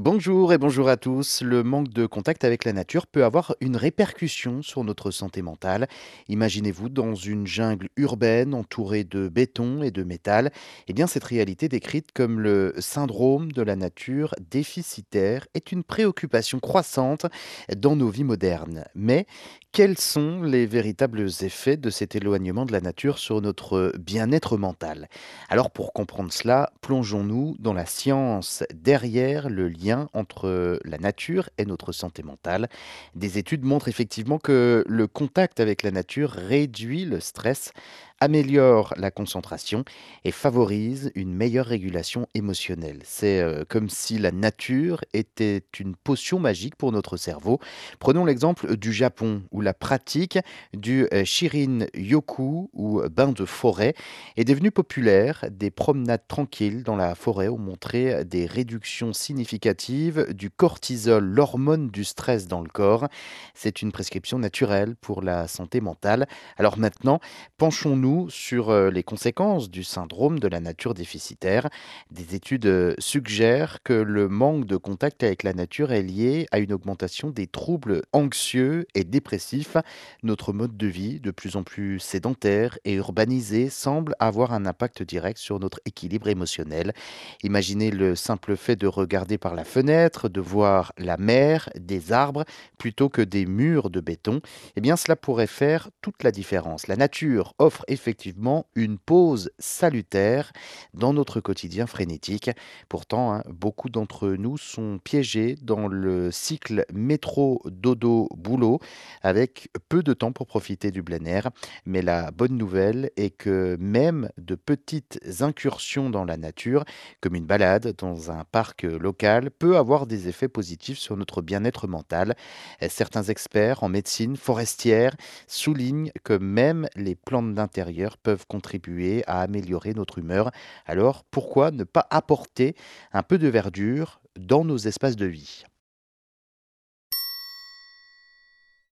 Bonjour et bonjour à tous. Le manque de contact avec la nature peut avoir une répercussion sur notre santé mentale. Imaginez-vous dans une jungle urbaine entourée de béton et de métal. Eh bien, cette réalité décrite comme le syndrome de la nature déficitaire est une préoccupation croissante dans nos vies modernes. Mais quels sont les véritables effets de cet éloignement de la nature sur notre bien-être mental? Alors, pour comprendre cela, plongeons-nous dans la science derrière le lien entre la nature et notre santé mentale. Des études montrent effectivement que le contact avec la nature réduit le stress, améliore la concentration et favorise une meilleure régulation émotionnelle. C'est euh, comme si la nature était une potion magique pour notre cerveau. Prenons l'exemple du Japon où la pratique du euh, Shirin Yoku ou bain de forêt est devenue populaire. Des promenades tranquilles dans la forêt ont montré des réductions significatives du cortisol, l'hormone du stress dans le corps. C'est une prescription naturelle pour la santé mentale. Alors maintenant, penchons-nous sur euh, les conséquences du syndrome de la nature déficitaire. Des études euh, suggèrent que le manque de contact avec la nature est lié à une augmentation des troubles anxieux et dépressifs. Notre mode de vie, de plus en plus sédentaire et urbanisé, semble avoir un impact direct sur notre équilibre émotionnel. Imaginez le simple fait de regarder par la fenêtre, de voir la mer, des arbres, plutôt que des murs de béton. Eh bien, cela pourrait faire toute la différence. La nature offre effectivement une pause salutaire dans notre quotidien frénétique. Pourtant, hein, beaucoup d'entre nous sont piégés dans le cycle métro-dodo-boulot avec peu de temps pour profiter du plein air. Mais la bonne nouvelle est que même de petites incursions dans la nature, comme une balade dans un parc local, peut avoir des effets positifs sur notre bien-être mental. Certains experts en médecine forestière soulignent que même les plantes d'intérêt peuvent contribuer à améliorer notre humeur. Alors pourquoi ne pas apporter un peu de verdure dans nos espaces de vie?